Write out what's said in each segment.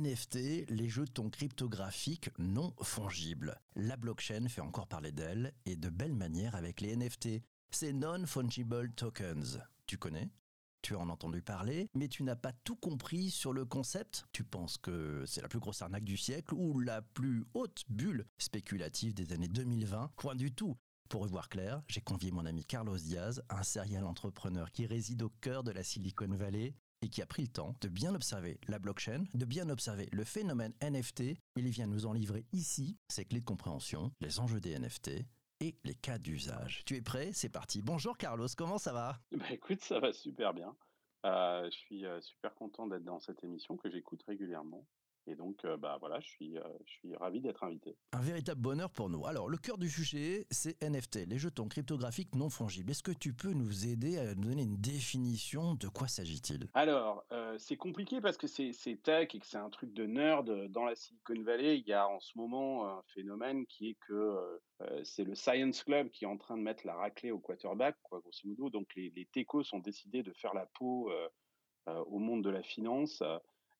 NFT, les jetons cryptographiques non fongibles. La blockchain fait encore parler d'elle et de belle manière avec les NFT. Ces non-fungible tokens. Tu connais? Tu as en entendu parler, mais tu n'as pas tout compris sur le concept? Tu penses que c'est la plus grosse arnaque du siècle ou la plus haute bulle spéculative des années 2020 Point du tout. Pour y voir clair, j'ai convié mon ami Carlos Diaz, un serial entrepreneur qui réside au cœur de la Silicon Valley et qui a pris le temps de bien observer la blockchain, de bien observer le phénomène NFT. Il vient nous en livrer ici ses clés de compréhension, les enjeux des NFT et les cas d'usage. Tu es prêt? C'est parti. Bonjour Carlos, comment ça va? Bah Écoute, ça va super bien. Euh, je suis euh, super content d'être dans cette émission que j'écoute régulièrement. Et donc, euh, bah voilà, je suis, euh, je suis ravi d'être invité. Un véritable bonheur pour nous. Alors, le cœur du sujet, c'est NFT, les jetons cryptographiques non fongibles. Est-ce que tu peux nous aider à nous donner une définition De quoi s'agit-il? Alors, euh, c'est compliqué parce que c'est tech et que c'est un truc de nerd. Dans la Silicon Valley, il y a en ce moment un phénomène qui est que c'est le Science Club qui est en train de mettre la raclée au quarterback, quoi, grosso modo. Donc, les, les techos ont décidé de faire la peau au monde de la finance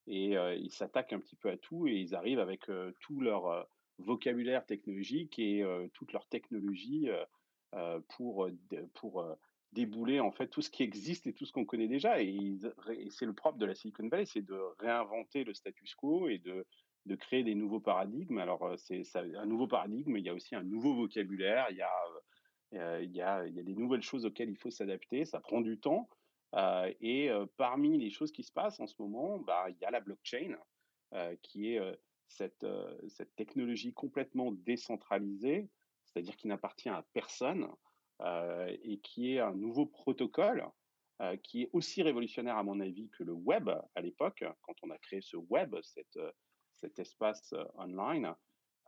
et ils s'attaquent un petit peu à tout et ils arrivent avec tout leur vocabulaire technologique et toute leur technologie pour, pour débouler en fait tout ce qui existe et tout ce qu'on connaît déjà. Et, c'est le propre de la Silicon Valley, c'est de réinventer le status quo et de, de créer des nouveaux paradigmes. Alors c'est un nouveau paradigme, il y a aussi un nouveau vocabulaire, il y a, il, y a, il y a des nouvelles choses auxquelles il faut s'adapter, ça prend du temps. Euh, et parmi les choses qui se passent en ce moment, bah, il y a la blockchain, qui est cette, technologie complètement décentralisée, c'est-à-dire qui n'appartient à personne, et qui est un nouveau protocole qui est aussi révolutionnaire à mon avis que le web à l'époque, quand on a créé ce web, cet espace online.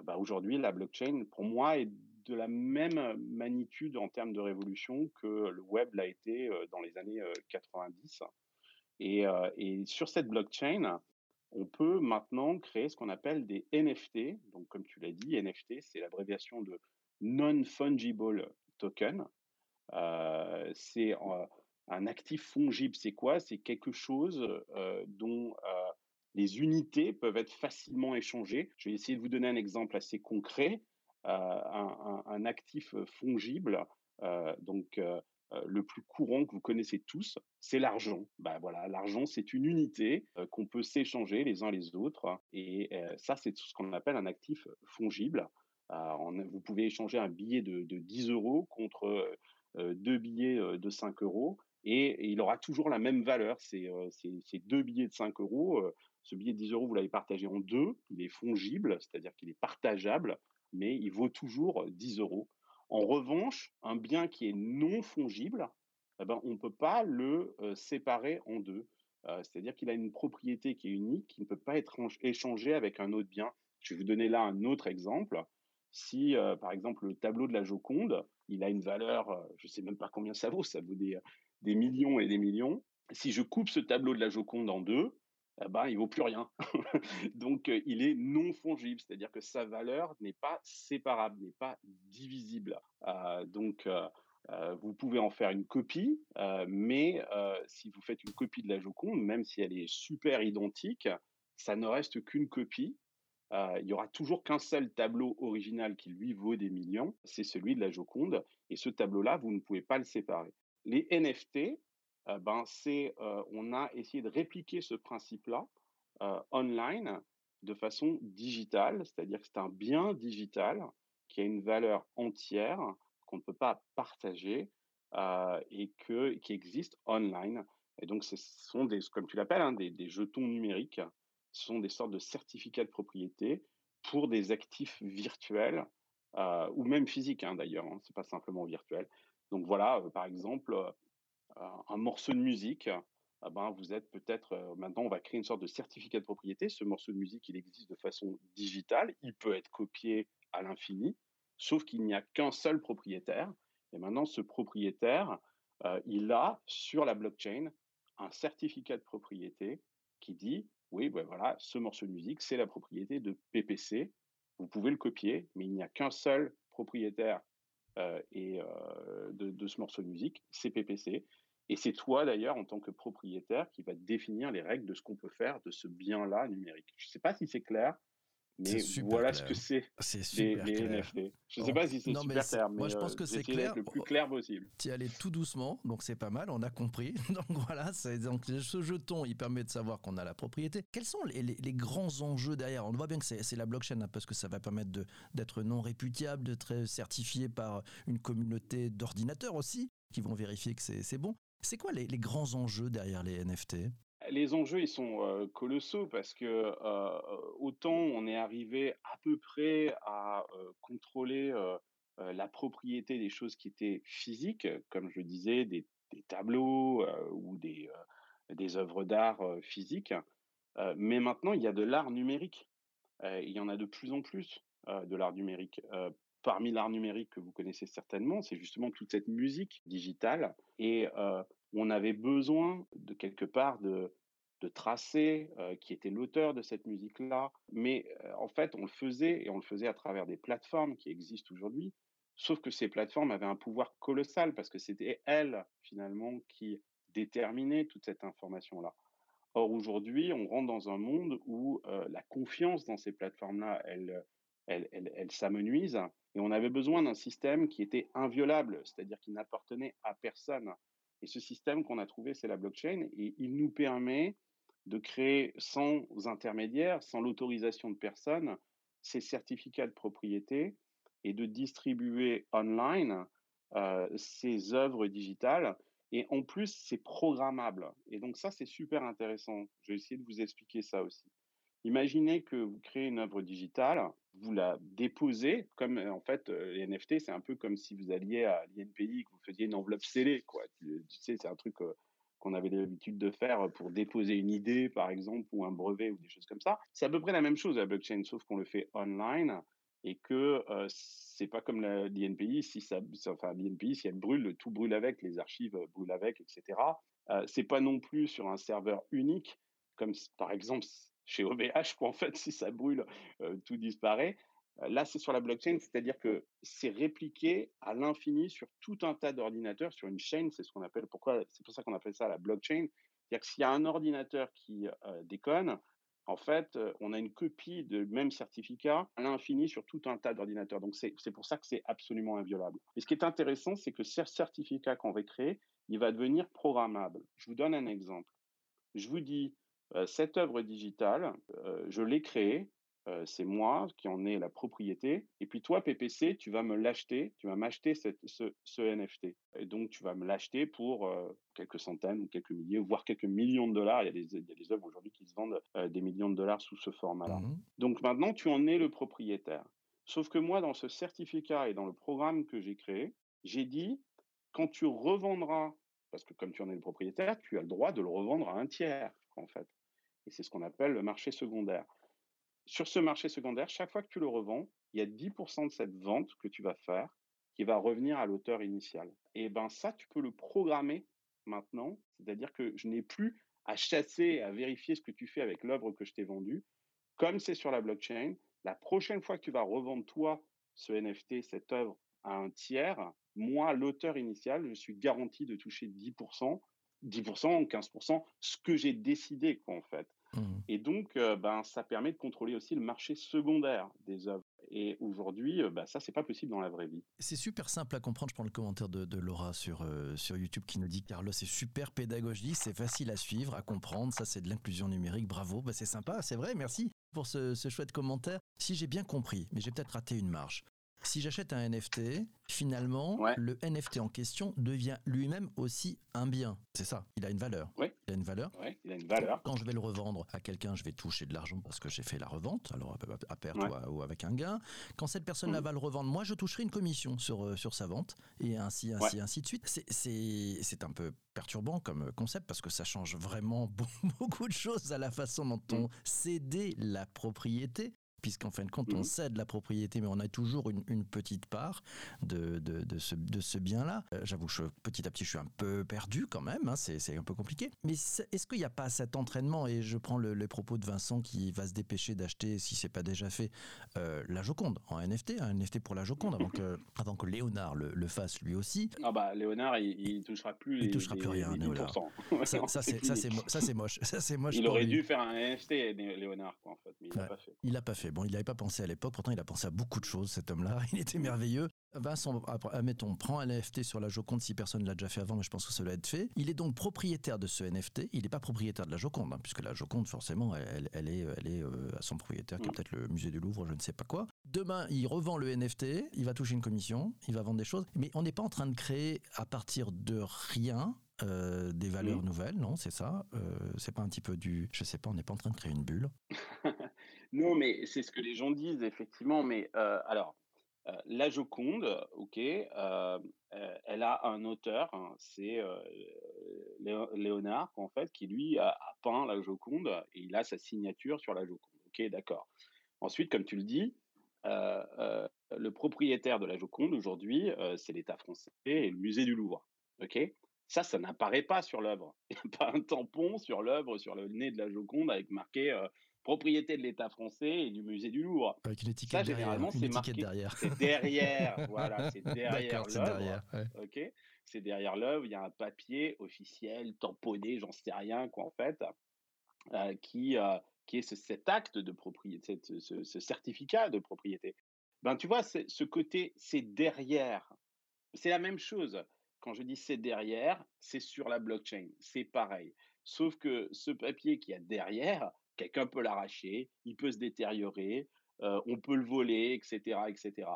Bah, aujourd'hui, la blockchain, pour moi, est de la même magnitude en termes de révolution que le web l'a été euh, dans les années 90. Euh, et, euh, et, sur cette blockchain, on peut maintenant créer ce qu'on appelle des NFT. Donc, comme tu l'as dit, NFT, c'est l'abréviation de Non-Fungible Token. C'est un actif fongible. C'est quoi? C'est quelque chose dont les unités peuvent être facilement échangées. Je vais essayer de vous donner un exemple assez concret. Euh, un, actif fongible, donc le plus courant que vous connaissez tous, c'est l'argent. Ben voilà, l'argent, c'est une unité qu'on peut s'échanger les uns les autres. Et ça, c'est ce qu'on appelle un actif fongible. vous pouvez échanger un billet de, de 10 euros contre deux billets de 5 euros. Et, il aura toujours la même valeur. C'est deux billets de 5 euros. ce billet de 10 euros, vous l'avez partagé en deux. Il est fongible, c'est-à-dire qu'il est partageable mais il vaut toujours 10 euros. En revanche, un bien qui est non fongible, eh ben, on ne peut pas le séparer en deux. C'est-à-dire qu'il a une propriété qui est unique, qui ne peut pas être échangée avec un autre bien. Je vais vous donner là un autre exemple. Si, par exemple, le tableau de la Joconde, il a une valeur, je ne sais même pas combien ça vaut, ça vaut des millions et des millions. Si je coupe ce tableau de la Joconde en deux, eh ben, il vaut plus rien. Donc, euh, il est non fongible, c'est-à-dire que sa valeur n'est pas séparable, n'est pas divisible. Euh, donc, euh, vous pouvez en faire une copie, mais si vous faites une copie de la Joconde, même si elle est super identique, ça ne reste qu'une copie. il y aura toujours qu'un seul tableau original qui lui vaut des millions, c'est celui de la Joconde, et ce tableau-là, vous ne pouvez pas le séparer. Les NFT, ben, c'est, euh, on a essayé de répliquer ce principe-là euh, online de façon digitale, c'est-à-dire que c'est un bien digital qui a une valeur entière qu'on ne peut pas partager euh, et que, qui existe online. Et donc, ce sont des, comme tu l'appelles, hein, des, jetons numériques. Ce sont des sortes de certificats de propriété pour des actifs virtuels euh, ou même physiques hein, d'ailleurs. Hein, c'est pas simplement virtuel. Donc voilà, euh, par exemple, un morceau de musique, ah ben, vous êtes peut-être, euh, maintenant on va créer une sorte de certificat de propriété. Ce morceau de musique, il existe de façon digitale, il peut être copié à l'infini, sauf qu'il n'y a qu'un seul propriétaire. Et maintenant, ce propriétaire, euh, il a sur la blockchain un certificat de propriété qui dit, oui, ben voilà, ce morceau de musique, c'est la propriété de PPC. Vous pouvez le copier, mais il n'y a qu'un seul propriétaire euh, et de, de, ce morceau de musique, c'est PPC. Et c'est toi d'ailleurs, en tant que propriétaire, qui va définir les règles de ce qu'on peut faire de ce bien-là numérique. Je ne sais pas si c'est clair, mais voilà ce que c'est les, les NFT. Je ne sais pas si c'est super clair, mais moi je pense que c'est clair. le plus clair possible. Tu y allais tout doucement, donc c'est pas mal, on a compris. donc voilà, donc ce jeton, il permet de savoir qu'on a la propriété. Quels sont les, les, grands enjeux derrière? On voit bien que c'est la blockchain, hein, parce que ça va permettre d'être non réputiable, d'être certifié par une communauté d'ordinateurs aussi, qui vont vérifier que c'est bon. C'est quoi les, grands enjeux derrière les NFT les enjeux, ils sont colossaux parce que autant on est arrivé à peu près à contrôler la propriété des choses qui étaient physiques, comme je disais, des, tableaux ou des œuvres d'art physiques. mais maintenant, il y a de l'art numérique. il y en a de plus en plus de l'art numérique. Parmi l'art numérique que vous connaissez certainement, c'est justement toute cette musique digitale. Et on avait besoin de quelque part de, tracer qui était l'auteur de cette musique-là. Mais en fait, on le faisait et on le faisait à travers des plateformes qui existent aujourd'hui. Sauf que ces plateformes avaient un pouvoir colossal parce que c'était elles, finalement, qui déterminaient toute cette information-là. Or, aujourd'hui, on rentre dans un monde où la confiance dans ces plateformes-là, elle, elle, elle, elle s'amenuise. Et on avait besoin d'un système qui était inviolable, c'est-à-dire qui n'appartenait à personne. Et ce système qu'on a trouvé, c'est la blockchain, et il nous permet de créer sans intermédiaire, sans l'autorisation de personne, ces certificats de propriété et de distribuer online euh, ces œuvres digitales. Et en plus, c'est programmable. Et donc ça, c'est super intéressant. Je vais essayer de vous expliquer ça aussi. Imaginez que vous créez une œuvre digitale, vous la déposez, comme en fait les NFT, c'est un peu comme si vous alliez à l'INPI, que vous faisiez une enveloppe scellée, quoi. Tu, sais, c'est un truc qu'on avait l'habitude de faire pour déposer une idée, par exemple, ou un brevet ou des choses comme ça. C'est à peu près la même chose la blockchain, sauf qu'on le fait online et que euh, c'est pas comme l'INPI, si ça, enfin l'INPI, si elle brûle, tout brûle avec, les archives brûlent avec, etc. Euh, c'est pas non plus sur un serveur unique, comme par exemple chez OVH, où en fait, si ça brûle, tout disparaît. Là, c'est sur la blockchain, c'est-à-dire que c'est répliqué à l'infini sur tout un tas d'ordinateurs, sur une chaîne, c'est ce qu'on appelle, pourquoi, c'est pour ça qu'on appelle ça la blockchain. C'est-à-dire que s'il y a un ordinateur qui déconne, en fait, on a une copie de même certificat à l'infini sur tout un tas d'ordinateurs. Donc, c'est pour ça que c'est absolument inviolable. Et ce qui est intéressant, c'est que ce certificat qu'on va créer, il va devenir programmable. Je vous donne un exemple. Je vous dis, cette œuvre digitale, je l'ai créée, c'est moi qui en ai la propriété. Et puis toi, PPC, tu vas me l'acheter, tu vas m'acheter ce, ce, NFT. Et donc, tu vas me l'acheter pour quelques centaines ou quelques milliers, voire quelques millions de dollars. Il y a des, il y a des œuvres aujourd'hui qui se vendent des millions de dollars sous ce format-là. Mmh donc maintenant, tu en es le propriétaire. Sauf que moi, dans ce certificat et dans le programme que j'ai créé, j'ai dit, quand tu revendras, parce que comme tu en es le propriétaire, tu as le droit de le revendre à un tiers, en fait. Et c'est ce qu'on appelle le marché secondaire. Sur ce marché secondaire, chaque fois que tu le revends, il y a 10% de cette vente que tu vas faire qui va revenir à l'auteur initial. Et ben ça, tu peux le programmer maintenant, c'est-à-dire que je n'ai plus à chasser, à vérifier ce que tu fais avec l'œuvre que je t'ai vendue. Comme c'est sur la blockchain, la prochaine fois que tu vas revendre toi ce NFT, cette œuvre à un tiers, moi, l'auteur initial, je suis garanti de toucher 10% 10% 15%, ce que j'ai décidé, quoi, en fait. Mmh. Et donc, euh, ben, ça permet de contrôler aussi le marché secondaire des œuvres. Et aujourd'hui, ben, ça, c'est pas possible dans la vraie vie. C'est super simple à comprendre. Je prends le commentaire de, Laura sur, euh, sur YouTube qui nous dit Carlos, c'est super pédagogique, c'est facile à suivre, à comprendre. Ça, c'est de l'inclusion numérique. Bravo. Ben, c'est sympa, c'est vrai. Merci pour ce, ce chouette commentaire. Si j'ai bien compris, mais j'ai peut-être raté une marche. Si j'achète un NFT, finalement, le NFT en question devient lui-même aussi un bien. C'est ça, il a une valeur. Oui. Il a une valeur. Il a une valeur. Quand je vais le revendre à quelqu'un, je vais toucher de l'argent parce que j'ai fait la revente, alors à perte ou, avec un gain. Quand cette personne-là mmh. va le revendre, moi, je toucherai une commission sur, euh, sur sa vente et ainsi, ainsi, ainsi de suite. C'est un peu perturbant comme concept parce que ça change vraiment beaucoup de choses à la façon dont on mmh. cédait la propriété puisqu'en fin de compte, on mmh. cède la propriété, mais on a toujours une, petite part de, de, ce, de ce bien-là. Euh, j'avoue petit à petit, je suis un peu perdu quand même, hein, c'est un peu compliqué. Mais est-ce qu'il n'y a pas cet entraînement, et je prends le, les propos de Vincent qui va se dépêcher d'acheter, si c'est pas déjà fait, euh, la Joconde en NFT, un NFT pour la Joconde, avant que, avant que Léonard le, fasse lui aussi. Ah bah Léonard, il, ne touchera plus il touchera plus rien, Ça, ça c'est moche. Ça, c'est moche. Il aurait dû faire un NFT, Léonard, en fait, mais il l'a pas fait. Il l'a pas fait. Bon, il n'avait pas pensé à l'époque, pourtant il a pensé à beaucoup de choses, cet homme-là. Il était merveilleux. Vincent, admettons, prend un NFT sur la Joconde si personne ne l'a déjà fait avant, mais je pense que ça doit être fait. Il est donc propriétaire de ce NFT. Il n'est pas propriétaire de la Joconde, hein, puisque la Joconde, forcément, elle, est, elle est euh, à son propriétaire, qui est mm. peut-être le musée du Louvre, je ne sais pas quoi. Demain, il revend le NFT, il va toucher une commission, il va vendre des choses, mais on n'est pas en train de créer à partir de rien euh, des valeurs mm. nouvelles, non C'est ça euh, C'est pas un petit peu du. Je sais pas, on n'est pas en train de créer une bulle Non, mais c'est ce que les gens disent, effectivement. Mais alors, euh, la Joconde, ok, euh, euh, elle a un auteur, hein, c'est Léonard, en fait, qui lui a, peint la Joconde et il a sa signature sur la Joconde. Ok, d'accord. Ensuite, comme tu le dis, le propriétaire de la Joconde aujourd'hui, c'est l'État français et le musée du Louvre. Ok, ça, ça n'apparaît pas sur l'œuvre. Il n'y a pas un tampon sur l'œuvre, sur le nez de la Joconde avec marqué propriété de l'État français et du musée du Louvre. Avec une étiquette ça, généralement, c'est marqué. Derrière. C'est derrière, voilà, c'est derrière l'œuvre. Ok, c'est derrière l'œuvre. Il y a un papier officiel, tamponné, j'en sais rien, quoi, en fait, euh, qui, euh, qui est cet acte de propriété, ce, ce, certificat de propriété. Ben, tu vois, ce côté, c'est derrière. C'est la même chose. Quand je dis c'est derrière, c'est sur la blockchain. C'est pareil. Sauf que ce papier qui a derrière, quelqu'un peut l'arracher, il peut se détériorer, euh, on peut le voler, etc., etc.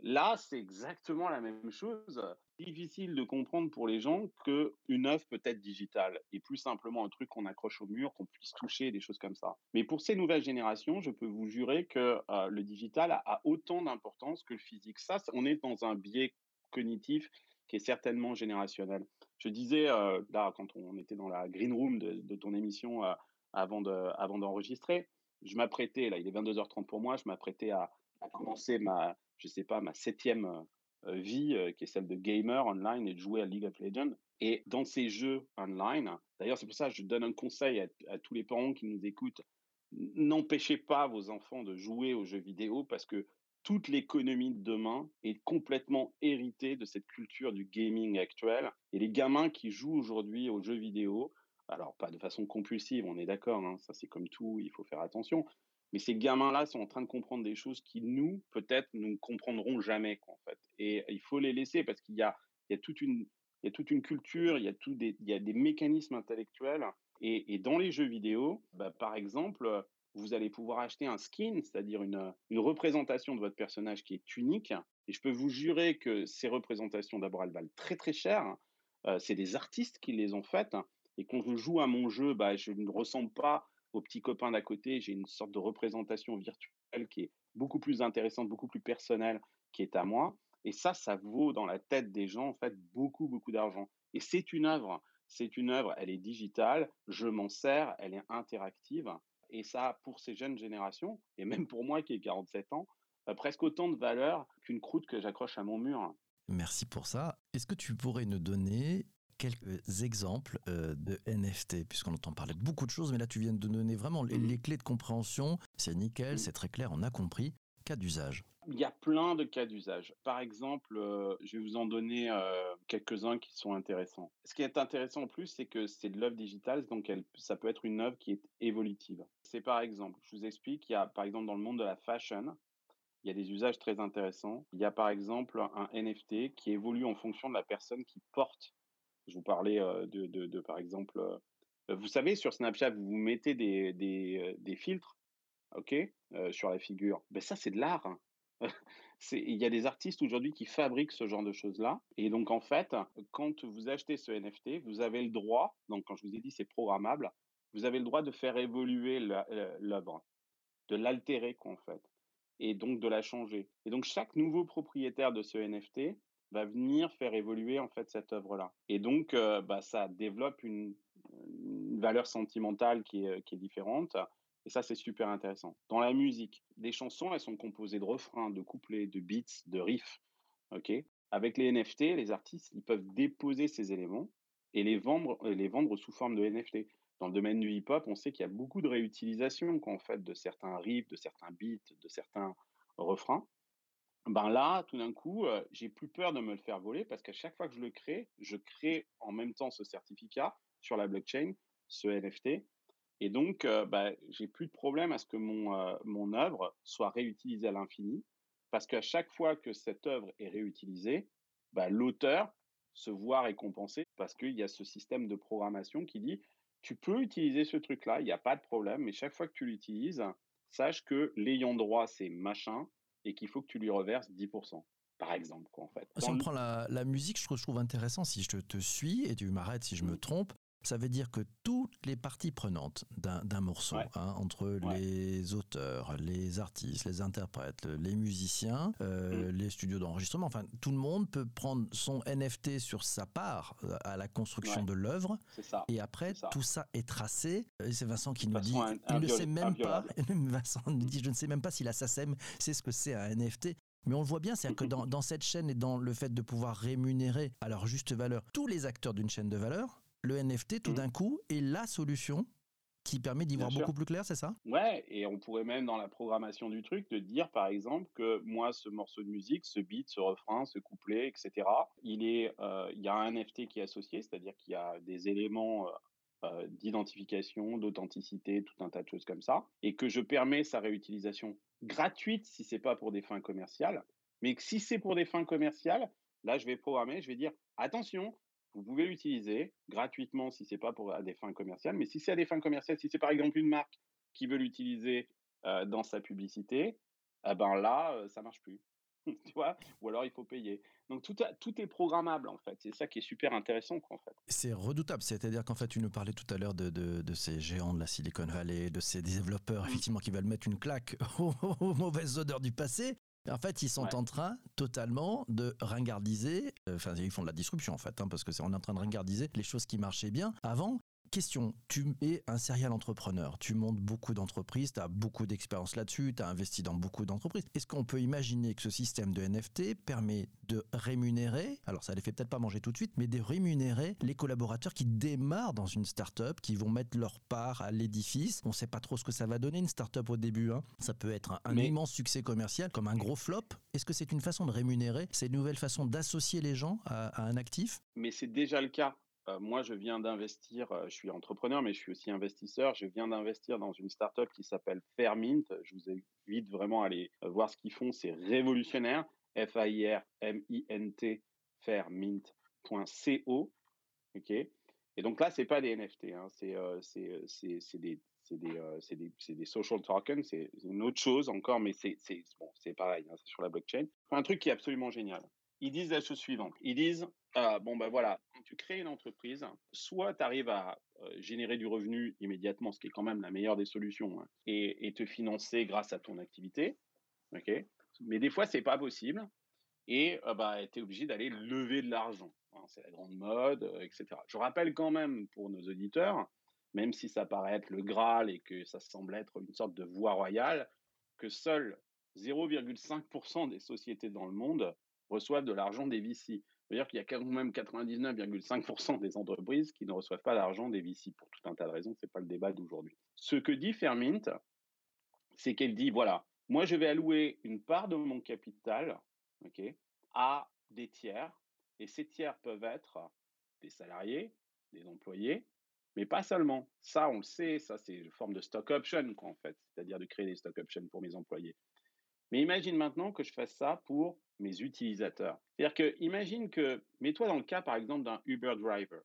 Là, c'est exactement la même chose. Difficile de comprendre pour les gens qu'une œuvre peut être digitale et plus simplement un truc qu'on accroche au mur, qu'on puisse toucher, des choses comme ça. Mais pour ces nouvelles générations, je peux vous jurer que euh, le digital a, autant d'importance que le physique. Ça, on est dans un biais cognitif qui est certainement générationnel. Je disais, euh, là, quand on était dans la green room de, ton émission, avant d'enregistrer. De, avant je m'apprêtais, là, il est 22h30 pour moi, je m'apprêtais à, commencer ma, je sais pas, ma septième euh, vie, euh, qui est celle de gamer online et de jouer à League of Legends. Et dans ces jeux online, d'ailleurs, c'est pour ça que je donne un conseil à, à tous les parents qui nous écoutent n'empêchez pas vos enfants de jouer aux jeux vidéo parce que toute l'économie de demain est complètement héritée de cette culture du gaming actuel. Et les gamins qui jouent aujourd'hui aux jeux vidéo, alors pas de façon compulsive, on est d'accord, hein, ça c'est comme tout, il faut faire attention. Mais ces gamins-là sont en train de comprendre des choses qui nous, peut-être, nous ne comprendrons jamais, en fait. Et il faut les laisser parce qu'il y a, il y a toute une, il y a toute une culture, il y a, tout des, il y a des mécanismes intellectuels. Et, et dans les jeux vidéo, bah, par exemple, vous allez pouvoir acheter un skin, c'est-à-dire une, une, représentation de votre personnage qui est unique. Et je peux vous jurer que ces représentations, d'abord, elles valent très très cher. Euh, c'est des artistes qui les ont faites. Et quand je joue à mon jeu, bah, je ne ressemble pas aux petits copains d'à côté. J'ai une sorte de représentation virtuelle qui est beaucoup plus intéressante, beaucoup plus personnelle, qui est à moi. Et ça, ça vaut dans la tête des gens, en fait, beaucoup, beaucoup d'argent. Et c'est une œuvre. C'est une œuvre, elle est digitale, je m'en sers, elle est interactive. Et ça, pour ces jeunes générations, et même pour moi qui ai 47 ans, euh, presque autant de valeur qu'une croûte que j'accroche à mon mur. Merci pour ça. Est-ce que tu pourrais nous donner quelques exemples euh, de NFT, puisqu'on entend parler de beaucoup de choses, mais là tu viens de donner vraiment les, mmh. clés de compréhension. C'est nickel, mmh. c'est très clair, on a compris. Cas d'usage. Il y a plein de cas d'usage. Par exemple, euh, je vais vous en donner euh, quelques-uns qui sont intéressants. Ce qui est intéressant en plus, c'est que c'est de l'œuvre digitale, donc elle, ça peut être une œuvre qui est évolutive. C'est par exemple, je vous explique, il y a par exemple dans le monde de la fashion, il y a des usages très intéressants. Il y a par exemple un NFT qui évolue en fonction de la personne qui porte je vous parlais de, par exemple, vous savez, sur Snapchat, vous mettez des, des, filtres, ok, sur la figure. Ben ça, c'est de l'art. Hein. Il y a des artistes aujourd'hui qui fabriquent ce genre de choses-là. Et donc, en fait, quand vous achetez ce NFT, vous avez le droit, donc quand je vous ai dit c'est programmable, vous avez le droit de faire évoluer l'œuvre, de l'altérer, en fait, et donc de la changer. Et donc, chaque nouveau propriétaire de ce NFT va venir faire évoluer en fait cette œuvre-là. Et donc, euh, bah, ça développe une, valeur sentimentale qui est, qui est, différente. Et ça, c'est super intéressant. Dans la musique, des chansons, elles sont composées de refrains, de couplets, de beats, de riffs. OK? Avec les NFT, les artistes, ils peuvent déposer ces éléments et les vendre, les vendre sous forme de NFT. Dans le domaine du hip-hop, on sait qu'il y a beaucoup de réutilisation en fait de certains riffs, de certains beats, de certains refrains. Ben là, tout d'un coup, j'ai plus peur de me le faire voler parce qu'à chaque fois que je le crée, je crée en même temps ce certificat sur la blockchain, ce NFT, et donc, bah, j'ai plus de problème à ce que mon, mon œuvre soit réutilisée à l'infini, parce qu'à chaque fois que cette œuvre est réutilisée, bah, l'auteur se voit récompensé parce qu'il y a ce système de programmation qui dit tu peux utiliser ce truc-là, il n'y a pas de problème, mais chaque fois que tu l'utilises, sache que l'ayant droit, c'est machin et qu'il faut que tu lui reverses 10%. Par exemple, quoi, en fait. Si on prend la, la, musique, je trouve, je trouve intéressant, si je te suis, et tu m'arrêtes si je me mmh. trompe, ça veut dire que toutes les parties prenantes d'un morceau, hein, entre les auteurs, les artistes, les interprètes, les musiciens, euh, mm. les studios d'enregistrement, enfin tout le monde peut prendre son NFT sur sa part euh, à la construction de l'œuvre. Et après, tout ça est tracé. C'est Vincent qui nous dit, il ne sait même pas, Vincent nous dit, je ne sais même pas si la SACEM sait ce que c'est un NFT. Mais on le voit bien, c'est-à-dire que dans, dans, cette chaîne et dans le fait de pouvoir rémunérer à leur juste valeur tous les acteurs d'une chaîne de valeur, le NFT, tout mmh. d'un coup, est la solution qui permet d'y voir beaucoup plus clair, c'est ça? Ouais, et on pourrait même dans la programmation du truc te dire par exemple que moi ce morceau de musique, ce beat, ce refrain, ce couplet, etc. Il est, euh, il y a un NFT qui est associé, c'est-à-dire qu'il y a des éléments euh, euh, d'identification, d'authenticité, tout un tas de choses comme ça, et que je permets sa réutilisation gratuite si c'est pas pour des fins commerciales, mais que si c'est pour des fins commerciales, là je vais programmer, je vais dire attention, vous pouvez l'utiliser gratuitement si c'est pas pour à des fins commerciales, mais si c'est à des fins commerciales, si c'est par exemple une marque qui veut l'utiliser euh, dans sa publicité, eh ben là, euh, ça marche plus. tu vois? Ou alors il faut payer. Donc tout, tout est programmable en fait. C'est ça qui est super intéressant en fait. C'est redoutable. C'est-à-dire qu'en fait, tu nous parlais tout à l'heure de, de, ces géants de la Silicon Valley, de ces développeurs mmh. effectivement qui veulent mettre une claque aux mauvaises odeurs du passé. En fait, ils sont en train totalement de ringardiser, euh, enfin, ils font de la disruption en fait, hein, parce que c'est on est en train de ringardiser les choses qui marchaient bien avant question, tu es un serial entrepreneur, tu montes beaucoup d'entreprises, tu as beaucoup d'expérience là-dessus, tu as investi dans beaucoup d'entreprises. Est-ce qu'on peut imaginer que ce système de NFT permet de rémunérer, alors ça les fait peut-être pas manger tout de suite, mais de rémunérer les collaborateurs qui démarrent dans une start-up, qui vont mettre leur part à l'édifice? On sait pas trop ce que ça va donner une start-up au début. Hein. Ça peut être un, immense succès commercial comme un gros flop. Est-ce que c'est une façon de rémunérer C'est une nouvelle façon d'associer les gens à un actif? Mais c'est déjà le cas moi, je viens d'investir, je suis entrepreneur, mais je suis aussi investisseur. Je viens d'investir dans une startup qui s'appelle Fairmint. Je vous invite vraiment à aller voir ce qu'ils font. C'est révolutionnaire. F-A-I-R-M-I-N-T, fairmint.co. OK? Et donc là, c'est pas des NFT. Hein. C'est des, des, des, social tokens. C'est une autre chose encore, mais c'est bon, pareil. Hein, c'est sur la blockchain. Un truc qui est absolument génial. Ils disent la chose suivante. Ils disent ah, bon, ben voilà, tu crées une entreprise, soit tu arrives à générer du revenu immédiatement, ce qui est quand même la meilleure des solutions, hein, et, te financer grâce à ton activité. ok Mais des fois, c'est pas possible. Et bah, tu es obligé d'aller lever de l'argent. Hein, c'est la grande mode, etc. Je rappelle quand même pour nos auditeurs, même si ça paraît être le Graal et que ça semble être une sorte de voie royale, que seuls 0,5% des sociétés dans le monde reçoivent de l'argent des VC. C'est-à-dire qu'il y a quand même 99,5% des entreprises qui ne reçoivent pas d'argent des VC pour tout un tas de raisons. Ce n'est pas le débat d'aujourd'hui. Ce que dit Fermint, c'est qu'elle dit voilà, moi je vais allouer une part de mon capital à des tiers, et ces tiers peuvent être des salariés, des employés, mais pas seulement. Ça, on le sait, ça c'est une forme de stock option, en fait, c'est-à-dire de créer des stock options pour mes employés. Mais imagine maintenant que je fasse ça pour mes utilisateurs. C'est-à-dire que, imagine que, mets-toi dans le cas, par exemple, d'un Uber driver.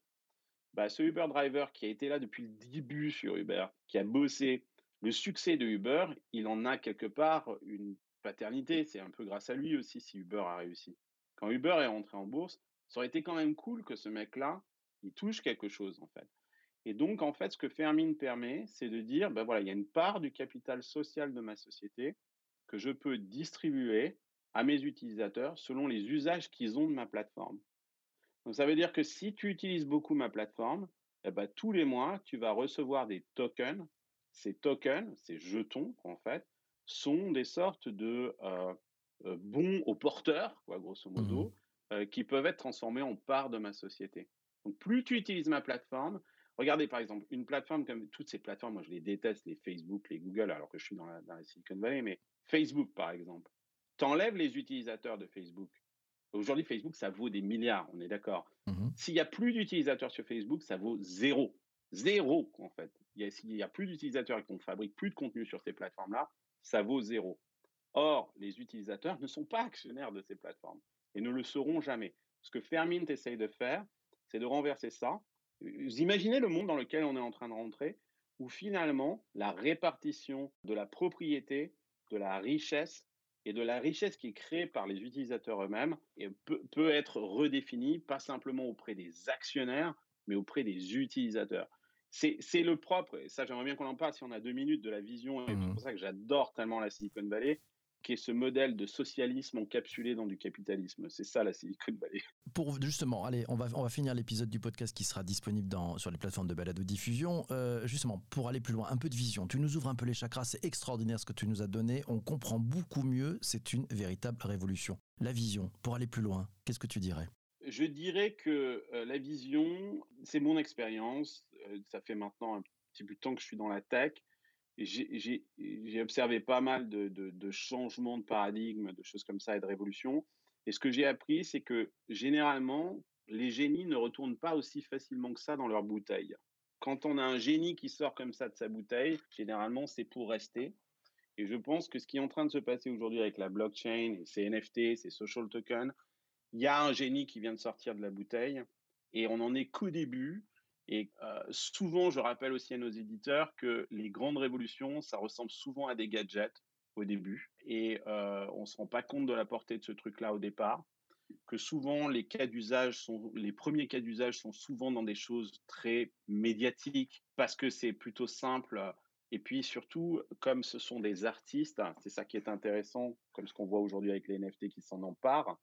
Bah, ce Uber driver qui a été là depuis le début sur Uber, qui a bossé, le succès de Uber, il en a quelque part une paternité. C'est un peu grâce à lui aussi si Uber a réussi. Quand Uber est rentré en bourse, ça aurait été quand même cool que ce mec-là, il touche quelque chose, en fait. Et donc, en fait, ce que Fermine permet, c'est de dire, ben voilà, il y a une part du capital social de ma société que je peux distribuer à mes utilisateurs selon les usages qu'ils ont de ma plateforme. Donc ça veut dire que si tu utilises beaucoup ma plateforme, eh ben, tous les mois, tu vas recevoir des tokens. ces tokens, ces jetons, en fait, sont des sortes de bons aux porteurs, quoi, grosso modo, mmh qui peuvent être transformés en parts de ma société. Donc, plus tu utilises ma plateforme, regardez par exemple, une plateforme comme toutes ces plateformes, moi je les déteste, les Facebook, les Google, alors que je suis dans la, dans la Silicon Valley, mais Facebook par exemple, t'enlèves les utilisateurs de Facebook, Aujourd'hui, Facebook, ça vaut des milliards, on est d'accord. Mmh S'il n'y a plus d'utilisateurs sur Facebook, ça vaut zéro. Zéro, en fait. S'il n'y a plus d'utilisateurs et qu'on fabrique plus de contenu sur ces plateformes-là, ça vaut zéro. Or, les utilisateurs ne sont pas actionnaires de ces plateformes et ne le seront jamais. Ce que Fermint essaye de faire, c'est de renverser ça. Vous imaginez le monde dans lequel on est en train de rentrer, où finalement, la répartition de la propriété, de la richesse, et de la richesse qui est créée par les utilisateurs eux-mêmes peut, peut, être redéfinie, pas simplement auprès des actionnaires, mais auprès des utilisateurs. C'est le propre, et ça j'aimerais bien qu'on en parle si on a deux minutes de la vision, et c'est mmh pour ça que j'adore tellement la Silicon Valley, qui est ce modèle de socialisme encapsulé dans du capitalisme. C'est ça la Silicon Valley. Pour justement, allez, on va, on va finir l'épisode du podcast qui sera disponible dans, sur les plateformes de balado diffusion. Euh, justement, pour aller plus loin, un peu de vision. Tu nous ouvres un peu les chakras, c'est extraordinaire ce que tu nous as donné. On comprend beaucoup mieux, c'est une véritable révolution. La vision, pour aller plus loin, qu'est-ce que tu dirais? Je dirais que euh, la vision, c'est mon expérience. Euh, ça fait maintenant un petit bout de temps que je suis dans la tech j'ai observé pas mal de, changements de paradigme, de choses comme ça et de révolutions. Et ce que j'ai appris, c'est que généralement, les génies ne retournent pas aussi facilement que ça dans leur bouteille. Quand on a un génie qui sort comme ça de sa bouteille, généralement, c'est pour rester. Et je pense que ce qui est en train de se passer aujourd'hui avec la blockchain, ces NFT, ces social tokens, il y a un génie qui vient de sortir de la bouteille et on n'en est qu'au début. Et souvent, je rappelle aussi à nos éditeurs que les grandes révolutions, ça ressemble souvent à des gadgets au début. Et on ne se rend pas compte de la portée de ce truc-là au départ. Que souvent, les cas d'usage sont, les premiers cas d'usage sont souvent dans des choses très médiatiques parce que c'est plutôt simple. Et puis surtout, comme ce sont des artistes, c'est ça qui est intéressant, comme ce qu'on voit aujourd'hui avec les NFT qui s'en emparent,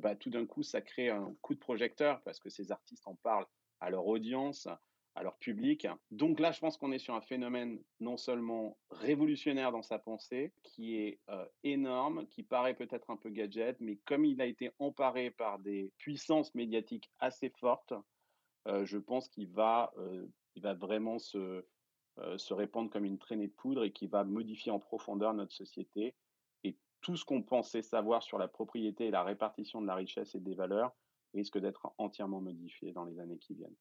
bah, tout d'un coup, ça crée un coup de projecteur parce que ces artistes en parlent à leur audience, à leur public. Donc là, je pense qu'on est sur un phénomène non seulement révolutionnaire dans sa pensée, qui est euh, énorme, qui paraît peut-être un peu gadget, mais comme il a été emparé par des puissances médiatiques assez fortes, euh, je pense qu'il va, euh, il va vraiment se, se répandre comme une traînée de poudre et qui va modifier en profondeur notre société. Et tout ce qu'on pensait savoir sur la propriété et la répartition de la richesse et des valeurs, risque d'être entièrement modifié dans les années qui viennent.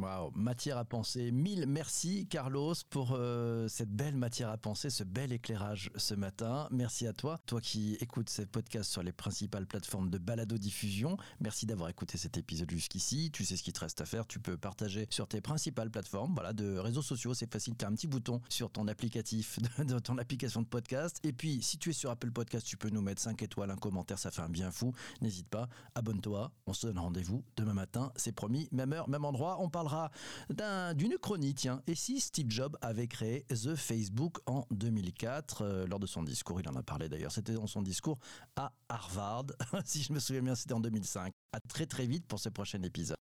Wow, matière à penser. Mille merci Carlos pour euh, cette belle matière à penser, ce bel éclairage ce matin. Merci à toi, toi qui écoutes ce podcast sur les principales plateformes de balado diffusion. Merci d'avoir écouté cet épisode jusqu'ici. Tu sais ce qu'il te reste à faire. Tu peux partager sur tes principales plateformes, voilà, de réseaux sociaux. C'est facile. Tu as un petit bouton sur ton applicatif, de, ton application de podcast. Et puis, si tu es sur Apple Podcast, tu peux nous mettre 5 étoiles, un commentaire. Ça fait un bien fou. N'hésite pas. Abonne-toi. On se donne rendez-vous demain matin. C'est promis. Même heure, même endroit. On parle d'une chronie, tiens. Et si Steve Jobs avait créé The Facebook en 2004 euh, Lors de son discours, il en a parlé d'ailleurs, c'était dans son discours à Harvard. si je me souviens bien, c'était en 2005. À très très vite pour ce prochain épisode.